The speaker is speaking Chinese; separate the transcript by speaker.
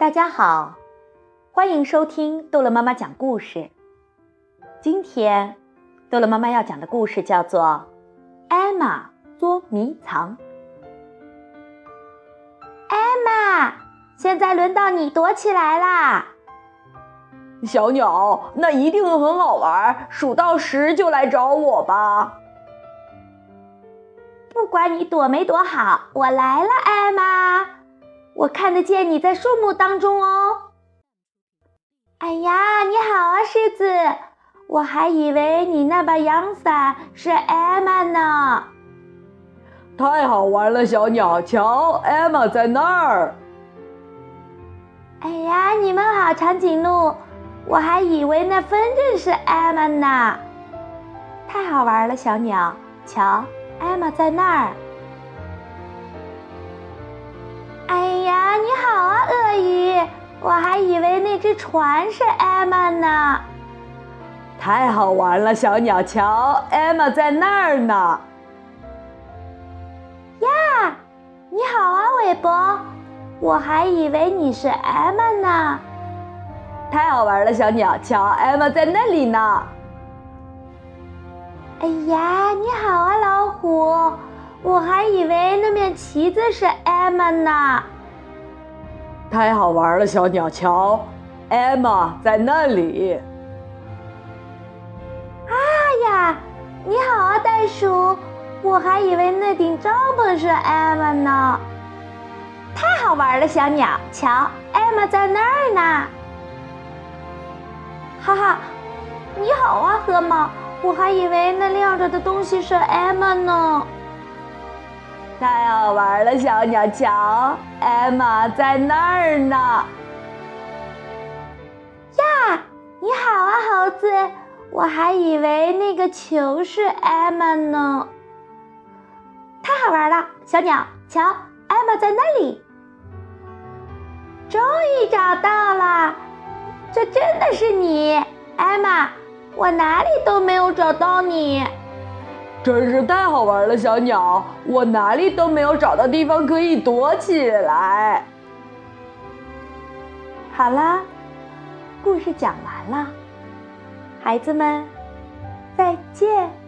Speaker 1: 大家好，欢迎收听逗乐妈妈讲故事。今天，逗乐妈妈要讲的故事叫做《艾玛捉迷藏》。
Speaker 2: 艾玛，现在轮到你躲起来啦！
Speaker 3: 小鸟，那一定很好玩，数到十就来找我吧。
Speaker 2: 不管你躲没躲好，我来了，艾玛。我看得见你在树木当中哦。哎呀，你好啊，狮子！我还以为你那把阳伞是艾玛呢。
Speaker 3: 太好玩了，小鸟，瞧，艾玛在那儿。
Speaker 2: 哎呀，你们好，长颈鹿！我还以为那风筝是艾玛呢。
Speaker 1: 太好玩了，小鸟，瞧。艾玛在那儿。
Speaker 2: 你好啊，鳄鱼！我还以为那只船是艾玛呢。
Speaker 3: 太好玩了，小鸟，瞧，艾玛在那儿呢。
Speaker 2: 呀，你好啊，韦伯！我还以为你是艾玛呢。
Speaker 3: 太好玩了，小鸟，瞧，艾玛在那里呢。
Speaker 2: 哎呀，你好啊，老虎！我还以为那面旗子是艾玛呢。
Speaker 3: 太好玩了，小鸟，瞧，艾玛在那里。
Speaker 2: 啊呀，你好啊，袋鼠！我还以为那顶帐篷是艾玛呢。
Speaker 1: 太好玩了，小鸟，瞧，艾玛在那儿呢。
Speaker 2: 哈哈，你好啊，河马！我还以为那亮着的东西是艾玛呢。
Speaker 3: 太好玩了，小鸟，瞧，艾玛在那儿呢。
Speaker 2: 呀，你好啊，猴子！我还以为那个球是艾玛呢。
Speaker 1: 太好玩了，小鸟，瞧，艾玛在那里。
Speaker 2: 终于找到了，这真的是你，艾玛。我哪里都没有找到你，
Speaker 3: 真是太好玩了，小鸟！我哪里都没有找到地方可以躲起来。
Speaker 1: 好了，故事讲完了，孩子们，再见。